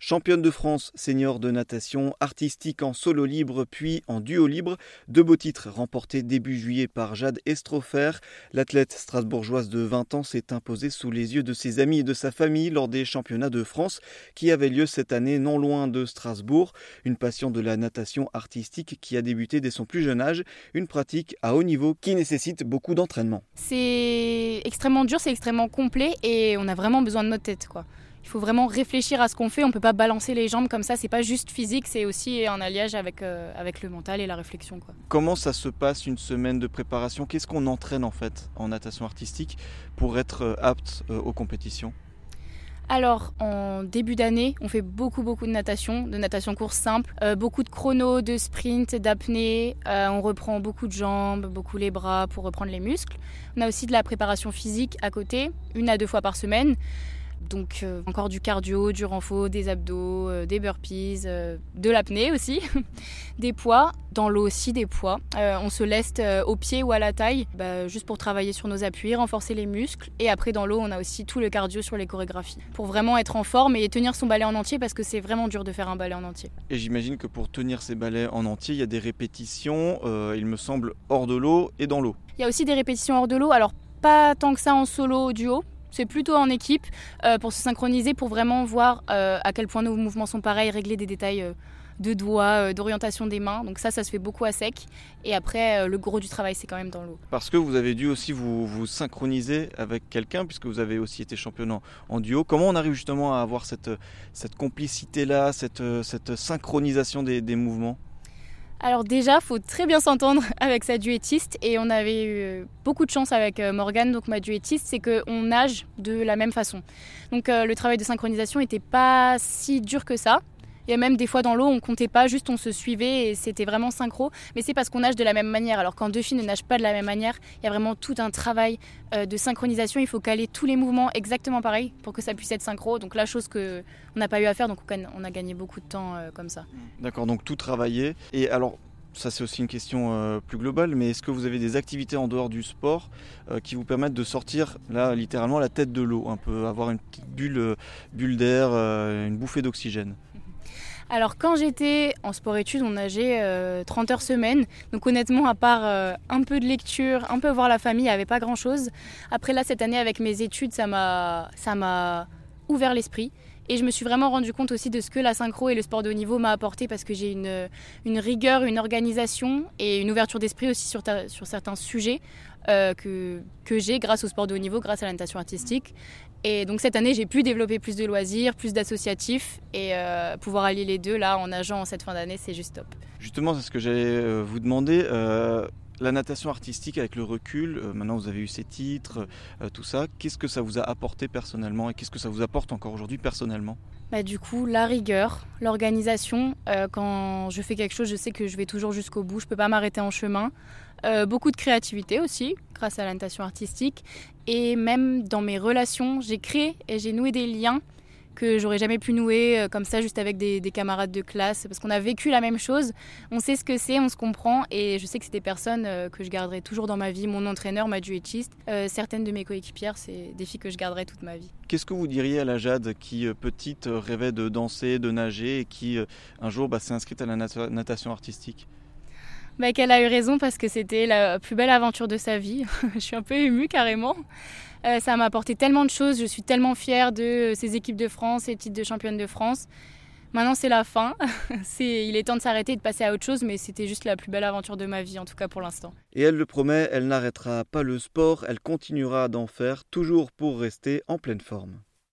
Championne de France senior de natation artistique en solo libre puis en duo libre, deux beaux titres remportés début juillet par Jade Estrofer. L'athlète strasbourgeoise de 20 ans s'est imposée sous les yeux de ses amis et de sa famille lors des championnats de France qui avaient lieu cette année non loin de Strasbourg. Une passion de la natation artistique qui a débuté dès son plus jeune âge, une pratique à haut niveau qui nécessite beaucoup d'entraînement. C'est extrêmement dur, c'est extrêmement complet et on a vraiment besoin de notre tête quoi. Il faut vraiment réfléchir à ce qu'on fait. On ne peut pas balancer les jambes comme ça. C'est pas juste physique, c'est aussi un alliage avec, euh, avec le mental et la réflexion. Quoi. Comment ça se passe une semaine de préparation? Qu'est-ce qu'on entraîne en fait en natation artistique pour être euh, apte euh, aux compétitions? Alors, en début d'année, on fait beaucoup, beaucoup de natation, de natation course simple, beaucoup de chrono, de sprint, d'apnée. on reprend beaucoup de jambes, beaucoup les bras pour reprendre les muscles. On a aussi de la préparation physique à côté, une à deux fois par semaine. Donc euh, encore du cardio, du renfort, des abdos, euh, des burpees, euh, de l'apnée aussi, des poids, dans l'eau aussi des poids. on se leste au pied ou à la taille, bah, juste pour travailler sur nos appuis, renforcer les muscles. Et après dans l'eau, on a aussi tout le cardio sur les chorégraphies, pour vraiment être en forme et tenir son ballet en entier parce que c'est vraiment dur de faire un ballet en entier. Et j'imagine que pour tenir ces ballets en entier, il y a des répétitions, il me semble, hors de l'eau et dans l'eau. Il y a aussi des répétitions hors de l'eau, alors pas tant que ça en solo duo, c'est plutôt en équipe euh, pour se synchroniser, pour vraiment voir euh, à quel point nos mouvements sont pareils, régler des détails euh, de doigts, d'orientation des mains. Donc ça, ça se fait beaucoup à sec. Et après, le gros du travail, c'est quand même dans l'eau. Parce que vous avez dû aussi vous, synchroniser avec quelqu'un, puisque vous avez aussi été championne en, duo. Comment on arrive justement à avoir cette, complicité-là, cette, synchronisation des mouvements? Alors déjà, faut très bien s'entendre avec sa duettiste et on avait eu beaucoup de chance avec euh, Morgane, donc ma duettiste, c'est qu'on nage de la même façon. Donc euh, le travail de synchronisation n'était pas si dur que ça. Et même des fois dans l'eau, on comptait pas, juste on se suivait et c'était vraiment synchro. Mais c'est parce qu'on nage de la même manière. Alors quand deux filles ne nagent pas de la même manière, il y a vraiment tout un travail euh, de synchronisation. Il faut caler tous les mouvements exactement pareil pour que ça puisse être synchro. Donc la chose que on n'a pas eu à faire, donc on a gagné beaucoup de temps euh, comme ça. D'accord, donc tout travailler. Et alors ça c'est aussi une question euh, plus globale, mais est-ce que vous avez des activités en dehors du sport qui vous permettent de sortir là littéralement la tête de l'eau, un peu avoir une petite bulle, bulle d'air, une bouffée d'oxygène? Alors quand j'étais en sport-études, on nageait 30 euh, heures semaine. Donc honnêtement, à part euh, un peu de lecture, un peu voir la famille, il n'y avait pas grand-chose. Après là, cette année, avec mes études, ça m'a ouvert l'esprit. Et je me suis vraiment rendu compte aussi de ce que la synchro et le sport de haut niveau m'a apporté parce que j'ai une, une, rigueur, une organisation et une ouverture d'esprit aussi sur, sur certains sujets euh, que, que j'ai grâce au sport de haut niveau, grâce à la natation artistique. Et donc cette année, j'ai pu développer plus de loisirs, plus d'associatifs et euh, pouvoir allier les deux là en nageant en cette fin d'année, c'est juste top. Justement, c'est ce que j'allais euh, vous demander. La natation artistique avec le recul, maintenant vous avez eu ces titres, tout ça, qu'est-ce que ça vous a apporté personnellement et qu'est-ce que ça vous apporte encore aujourd'hui personnellement? Bah, Du coup, la rigueur, l'organisation. quand je fais quelque chose, je sais que je vais toujours jusqu'au bout, je ne peux pas m'arrêter en chemin. Euh, beaucoup de créativité aussi, grâce à la natation artistique. Et même dans mes relations, j'ai créé et j'ai noué des liens que j'aurais jamais pu nouer euh, comme ça juste avec des, camarades de classe parce qu'on a vécu la même chose, on sait ce que c'est, on se comprend et je sais que c'est des personnes euh, que je garderai toujours dans ma vie, mon entraîneur, ma duettiste, certaines de mes coéquipières, c'est des filles que je garderai toute ma vie. Qu'est-ce que vous diriez à la Jade qui petite rêvait de danser, de nager et qui un jour bah, s'est inscrite à la natation artistique? Bah, qu'elle a eu raison parce que c'était la plus belle aventure de sa vie. je suis un peu émue carrément. Euh, ça m'a apporté tellement de choses. Je suis tellement fière de ces équipes de France, ces titres de championne de France. Maintenant, c'est la fin. il est temps de s'arrêter et de passer à autre chose, mais c'était juste la plus belle aventure de ma vie, en tout cas pour l'instant. Et elle le promet, elle n'arrêtera pas le sport, elle continuera d'en faire, toujours pour rester en pleine forme.